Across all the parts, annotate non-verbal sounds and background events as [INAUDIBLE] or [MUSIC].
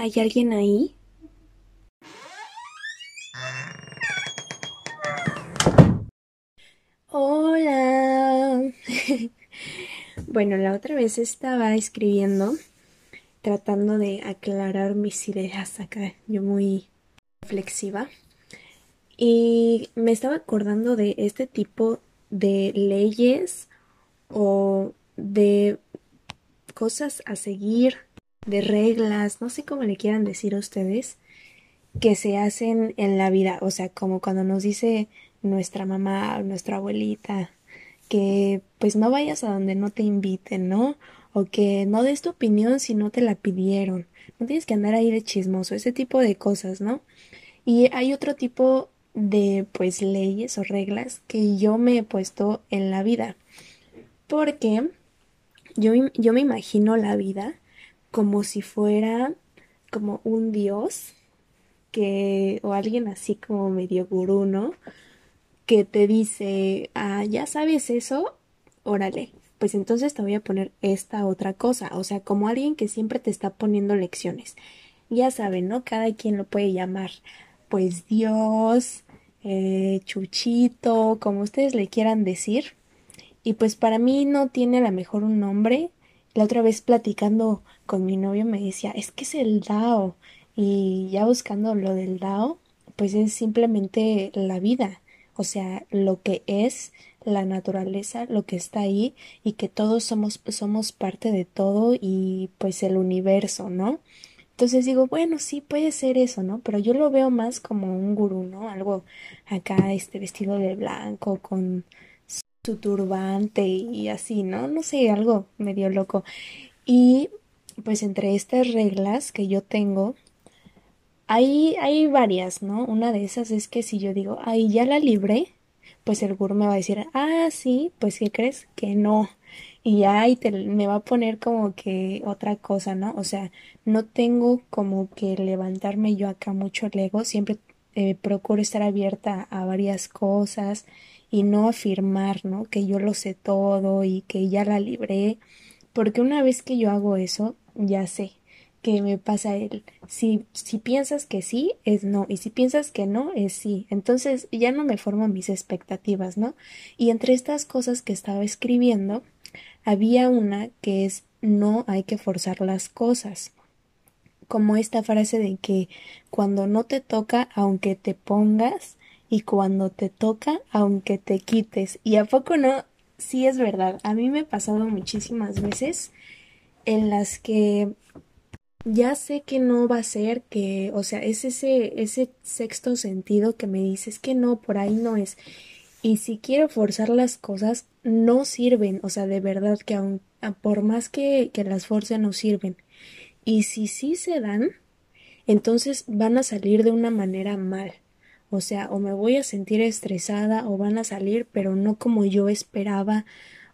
¿Hay alguien ahí? Hola. [LAUGHS] bueno, la otra vez estaba escribiendo, tratando de aclarar mis ideas acá, yo muy reflexiva. Y me estaba acordando de este tipo de leyes o de cosas a seguir de reglas, no sé cómo le quieran decir a ustedes, que se hacen en la vida, o sea, como cuando nos dice nuestra mamá o nuestra abuelita que pues no vayas a donde no te inviten, ¿no? O que no des tu opinión si no te la pidieron. No tienes que andar ahí de chismoso, ese tipo de cosas, ¿no? Y hay otro tipo de pues leyes o reglas que yo me he puesto en la vida. Porque yo, yo me imagino la vida como si fuera como un dios que o alguien así como medio gurú, ¿no? Que te dice, ah, ya sabes eso, órale, pues entonces te voy a poner esta otra cosa, o sea, como alguien que siempre te está poniendo lecciones. Ya saben, ¿no? Cada quien lo puede llamar, pues Dios, eh, Chuchito, como ustedes le quieran decir. Y pues para mí no tiene a lo mejor un nombre. La otra vez platicando con mi novio me decía, es que es el Dao. Y ya buscando lo del Dao, pues es simplemente la vida, o sea, lo que es la naturaleza, lo que está ahí y que todos somos somos parte de todo y pues el universo, ¿no? Entonces digo, bueno, sí puede ser eso, ¿no? Pero yo lo veo más como un gurú, ¿no? Algo acá este vestido de blanco con su turbante y así, ¿no? No sé, algo medio loco. Y pues entre estas reglas que yo tengo, hay, hay varias, ¿no? Una de esas es que si yo digo, ay, ya la libré, pues el gurú me va a decir, ah, sí, pues ¿qué crees? Que no. Y ahí te, me va a poner como que otra cosa, ¿no? O sea, no tengo como que levantarme yo acá mucho el ego, siempre eh, procuro estar abierta a varias cosas y no afirmar, ¿no? Que yo lo sé todo y que ya la libré, porque una vez que yo hago eso, ya sé que me pasa él. Si, si piensas que sí, es no. Y si piensas que no, es sí. Entonces ya no me formo mis expectativas, ¿no? Y entre estas cosas que estaba escribiendo, había una que es no hay que forzar las cosas. Como esta frase de que cuando no te toca, aunque te pongas, y cuando te toca, aunque te quites. Y a poco no, sí es verdad. A mí me ha pasado muchísimas veces en las que ya sé que no va a ser que, o sea, es ese, ese sexto sentido que me dices que no, por ahí no es. Y si quiero forzar las cosas, no sirven, o sea, de verdad que aun, por más que, que las force no sirven. Y si sí se dan, entonces van a salir de una manera mal. O sea, o me voy a sentir estresada o van a salir, pero no como yo esperaba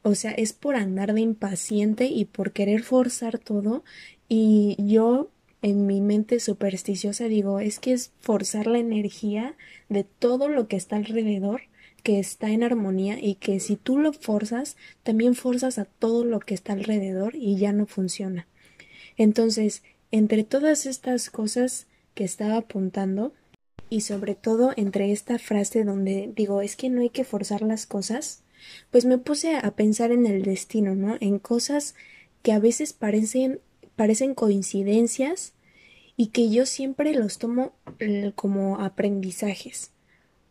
o sea, es por andar de impaciente y por querer forzar todo. Y yo en mi mente supersticiosa digo, es que es forzar la energía de todo lo que está alrededor que está en armonía y que si tú lo forzas, también forzas a todo lo que está alrededor y ya no funciona. Entonces, entre todas estas cosas que estaba apuntando, y sobre todo entre esta frase donde digo es que no hay que forzar las cosas, pues me puse a pensar en el destino, ¿no? En cosas que a veces parecen, parecen coincidencias y que yo siempre los tomo eh, como aprendizajes.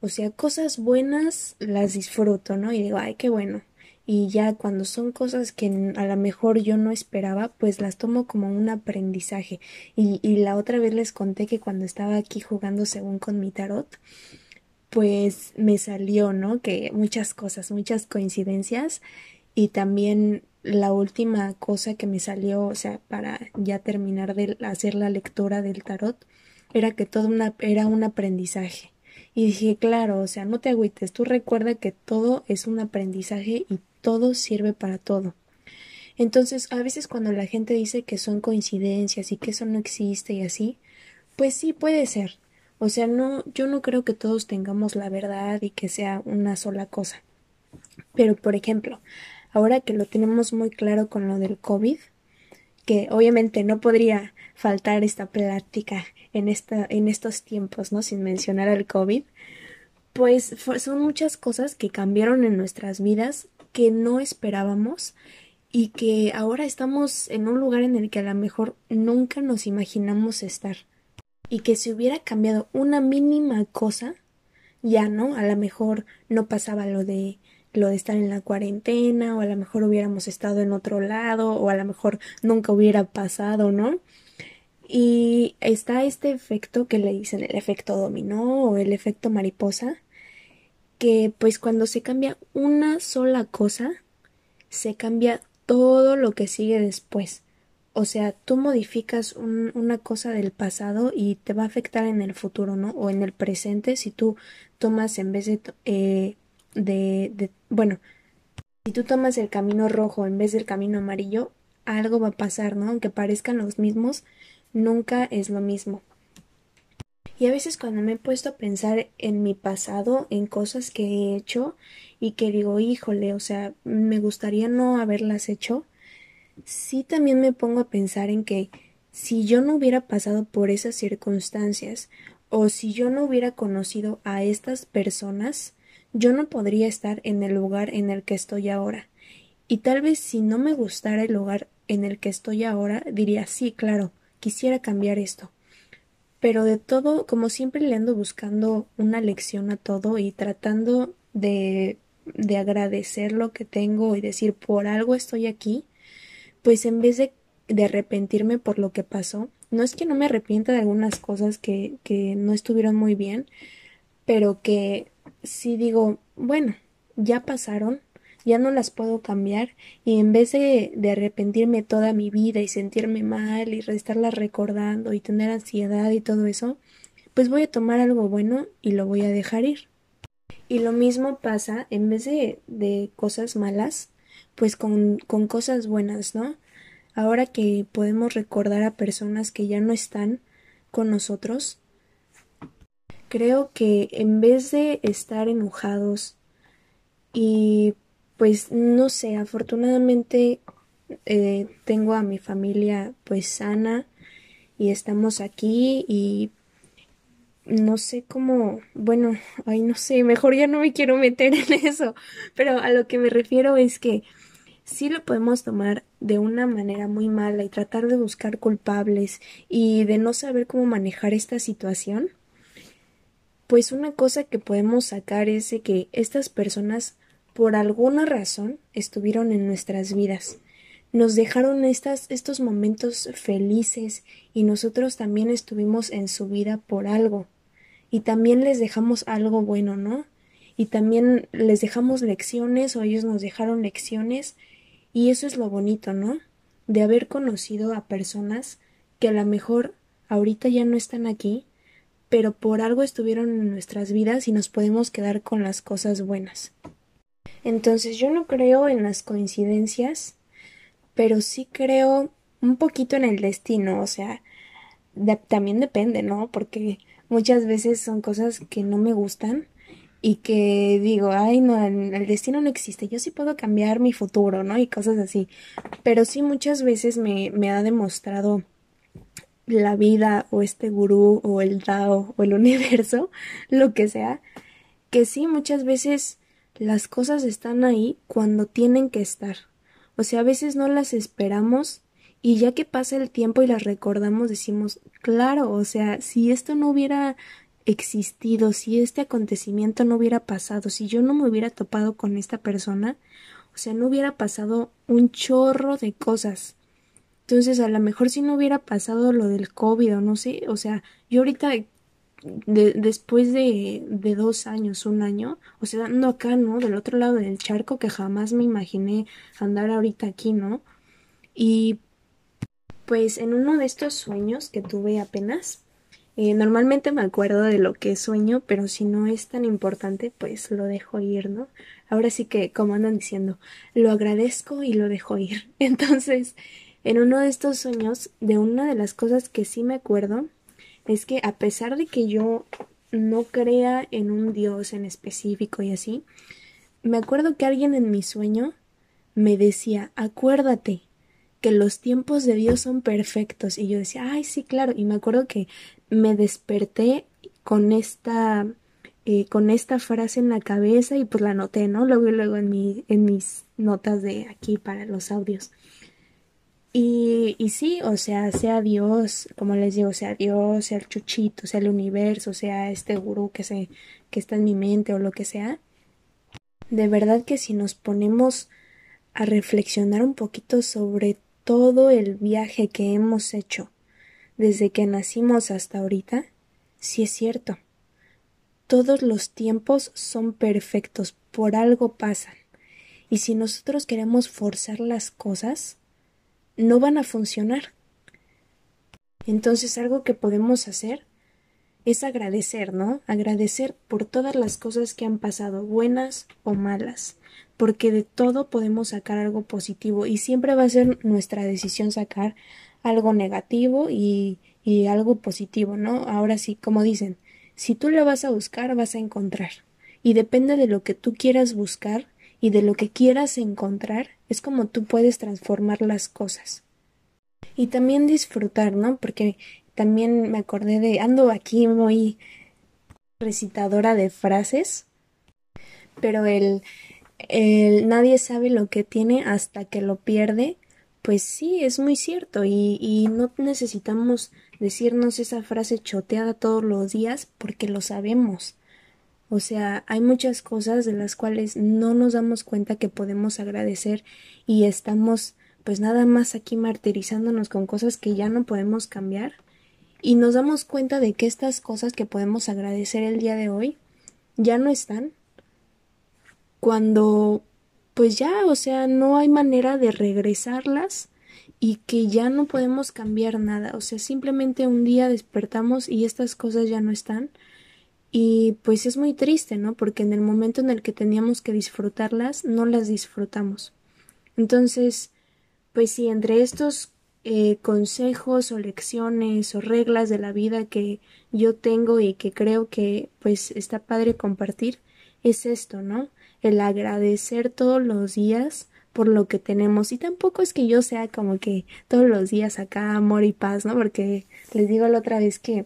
O sea, cosas buenas las disfruto, ¿no? Y digo, ay, qué bueno. Y ya cuando son cosas que a lo mejor yo no esperaba, pues las tomo como un aprendizaje. Y, y la otra vez les conté que cuando estaba aquí jugando según con mi tarot, pues me salió, ¿no? Que muchas cosas, muchas coincidencias y también la última cosa que me salió, o sea, para ya terminar de hacer la lectura del tarot, era que todo una, era un aprendizaje. Y dije, claro, o sea, no te agüites, tú recuerda que todo es un aprendizaje y todo sirve para todo. Entonces, a veces cuando la gente dice que son coincidencias y que eso no existe y así, pues sí puede ser, o sea, no, yo no creo que todos tengamos la verdad y que sea una sola cosa. Pero, por ejemplo, ahora que lo tenemos muy claro con lo del COVID, que obviamente no podría faltar esta plática en, esta, en estos tiempos, ¿no? Sin mencionar al COVID, pues son muchas cosas que cambiaron en nuestras vidas que no esperábamos y que ahora estamos en un lugar en el que a lo mejor nunca nos imaginamos estar. Y que si hubiera cambiado una mínima cosa, ya no, a lo mejor no pasaba lo de lo de estar en la cuarentena o a lo mejor hubiéramos estado en otro lado o a lo mejor nunca hubiera pasado, ¿no? Y está este efecto que le dicen el efecto dominó o el efecto mariposa, que pues cuando se cambia una sola cosa, se cambia todo lo que sigue después. O sea, tú modificas una cosa del pasado y te va a afectar en el futuro, ¿no? O en el presente si tú tomas en vez de eh, de, de, bueno, si tú tomas el camino rojo en vez del camino amarillo, algo va a pasar, ¿no? Aunque parezcan los mismos, nunca es lo mismo. Y a veces cuando me he puesto a pensar en mi pasado, en cosas que he hecho y que digo, híjole, o sea, me gustaría no haberlas hecho, sí también me pongo a pensar en que si yo no hubiera pasado por esas circunstancias o si yo no hubiera conocido a estas personas, yo no podría estar en el lugar en el que estoy ahora. Y tal vez si no me gustara el lugar en el que estoy ahora, diría sí, claro, quisiera cambiar esto. Pero de todo, como siempre le ando buscando una lección a todo y tratando de, de agradecer lo que tengo y decir por algo estoy aquí, pues en vez de, de arrepentirme por lo que pasó, no es que no me arrepienta de algunas cosas que, que no estuvieron muy bien, pero que si digo, bueno, ya pasaron, ya no las puedo cambiar y en vez de, arrepentirme toda mi vida y sentirme mal y estarlas recordando y tener ansiedad y todo eso, pues voy a tomar algo bueno y lo voy a dejar ir. Y lo mismo pasa en vez de, de cosas malas, pues con, con cosas buenas, ¿no? Ahora que podemos recordar a personas que ya no están con nosotros, creo que en vez de estar enojados y pues no sé, afortunadamente eh, tengo a mi familia pues sana y estamos aquí y no sé cómo, bueno, ay no sé, mejor ya no me quiero meter en [LAUGHS] eso, pero a lo que me refiero es que sí lo podemos tomar de una manera muy mala y tratar de buscar culpables y de no saber cómo manejar esta situación pues una cosa que podemos sacar es de que estas personas por alguna razón estuvieron en nuestras vidas. Nos dejaron estas, estos momentos felices y nosotros también estuvimos en su vida por algo. Y también les dejamos algo bueno, ¿no? Y también les dejamos lecciones o ellos nos dejaron lecciones y eso es lo bonito, ¿no? De haber conocido a personas que a lo mejor ahorita ya no están aquí, pero por algo estuvieron en nuestras vidas y nos podemos quedar con las cosas buenas. Entonces yo no creo en las coincidencias, pero sí creo un poquito en el destino, o sea, también depende, ¿no? Porque muchas veces son cosas que no me gustan y que digo, ay, no, el destino no existe, yo sí puedo cambiar mi futuro, ¿no? Y cosas así. Pero sí muchas veces me, me ha demostrado la vida o este gurú o el Dao o el [LAUGHS] universo, lo que sea, que sí, muchas veces las cosas están ahí cuando tienen que estar. O sea, a veces no las esperamos y ya que pasa el tiempo y las recordamos decimos, claro, o sea, si esto no hubiera existido, si este acontecimiento no hubiera pasado, si yo no me hubiera topado con esta persona, o sea, no hubiera pasado un chorro de cosas. Entonces, a lo mejor si no hubiera pasado lo del COVID o no sé, o sea, yo ahorita, después de, dos años, un año, o sea, ando acá, ¿no? Del otro lado del charco que jamás me imaginé andar ahorita aquí, ¿no? Y pues en uno de estos sueños que tuve apenas, eh, normalmente me acuerdo de lo que sueño, pero si no es tan importante, pues lo dejo ir, ¿no? Ahora sí que, como andan diciendo, lo agradezco y lo dejo ir. [LAUGHS] Entonces, en uno de estos sueños, de una de las cosas que sí me acuerdo, es que a pesar de que yo no crea en un Dios en específico y así, me acuerdo que alguien en mi sueño me decía, acuérdate que los tiempos de Dios son perfectos. Y yo decía, ay, sí, claro. Y me acuerdo que me desperté con esta, eh, con esta frase en la cabeza y pues la anoté, ¿no? Luego y luego en, mi, en mis notas de aquí para los audios. Y, y sí, o sea, sea Dios, como les digo, sea Dios, sea el chuchito, sea el universo, sea este gurú que, se, que está en mi mente o lo que sea, de verdad que si nos ponemos a reflexionar un poquito sobre todo el viaje que hemos hecho desde que nacimos hasta ahorita, sí es cierto. Todos los tiempos son perfectos, por algo pasan. Y si nosotros queremos forzar las cosas, no van a funcionar. Entonces algo que podemos hacer es agradecer, ¿no? Agradecer por todas las cosas que han pasado, buenas o malas, porque de todo podemos sacar algo positivo y siempre va a ser nuestra decisión sacar algo negativo y, y algo positivo, ¿no? Ahora sí, como dicen, si tú lo vas a buscar, vas a encontrar. Y depende de lo que tú quieras buscar y de lo que quieras encontrar, es como tú puedes transformar las cosas. Y también disfrutar, ¿no? Porque también me acordé de, ando aquí muy recitadora de frases, pero el, el nadie sabe lo que tiene hasta que lo pierde, pues sí, es muy cierto y, y no necesitamos decirnos esa frase choteada todos los días porque lo sabemos. O sea, hay muchas cosas de las cuales no nos damos cuenta que podemos agradecer y estamos pues nada más aquí martirizándonos con cosas que ya no podemos cambiar. Y nos damos cuenta de que estas cosas que podemos agradecer el día de hoy ya no están. Cuando pues ya, o sea, no hay manera de regresarlas y que ya no podemos cambiar nada, o sea, simplemente un día despertamos y estas cosas ya no están y pues es muy triste, ¿no? Porque en el momento en el que teníamos que disfrutarlas, no las disfrutamos. Entonces, pues sí, entre estos eh, consejos o lecciones o reglas de la vida que yo tengo y que creo que pues está padre compartir, es esto, ¿no? El agradecer todos los días por lo que tenemos. Y tampoco es que yo sea como que todos los días acá amor y paz, ¿no? Porque les digo la otra vez que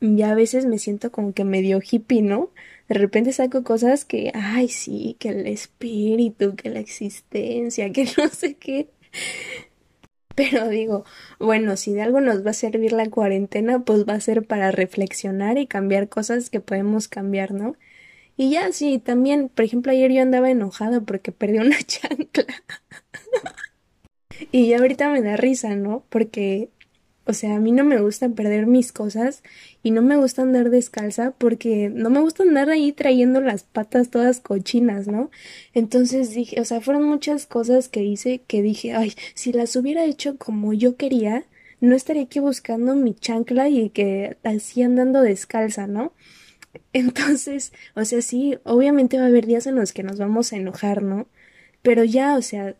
ya a veces me siento como que medio hippie, ¿no? De repente saco cosas que, ay, sí, que el espíritu, que la existencia, que [LAUGHS] no sé qué. Pero digo, bueno, si de algo nos va a servir la cuarentena, pues va a ser para reflexionar y cambiar cosas que podemos cambiar, ¿no? Y ya, sí, también, por ejemplo, ayer yo andaba enojada porque perdí una [LAUGHS] chancla. y ya ahorita me da risa, ¿no? Porque o sea, a mí no me gusta perder mis cosas y no me gusta andar descalza porque no me gusta andar ahí trayendo las patas todas cochinas, ¿no? Entonces dije, o sea, fueron muchas cosas que hice que dije, ay, si las hubiera hecho como yo quería, no estaría aquí buscando mi chancla y que así andando descalza, ¿no? Entonces, o sea, sí, obviamente va a haber días en los que nos vamos a enojar, ¿no? Pero ya, o sea,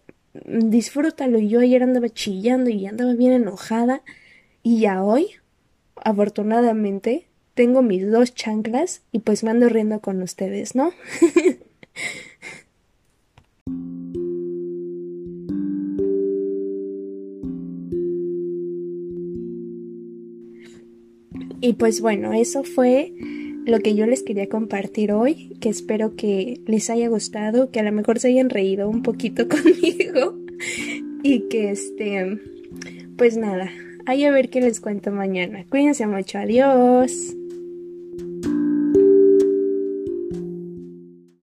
disfrútalo. Yo ayer andaba chillando y andaba bien enojada y ya hoy, afortunadamente, tengo mis dos chanclas y pues me ando riendo con ustedes, ¿no? [LAUGHS] y pues bueno, eso fue lo que yo les quería compartir hoy, que espero que les haya gustado, que a lo mejor se hayan reído un poquito [LAUGHS] conmigo y que este, pues nada, Ahí a ver qué les cuento mañana. Cuídense mucho. Adiós.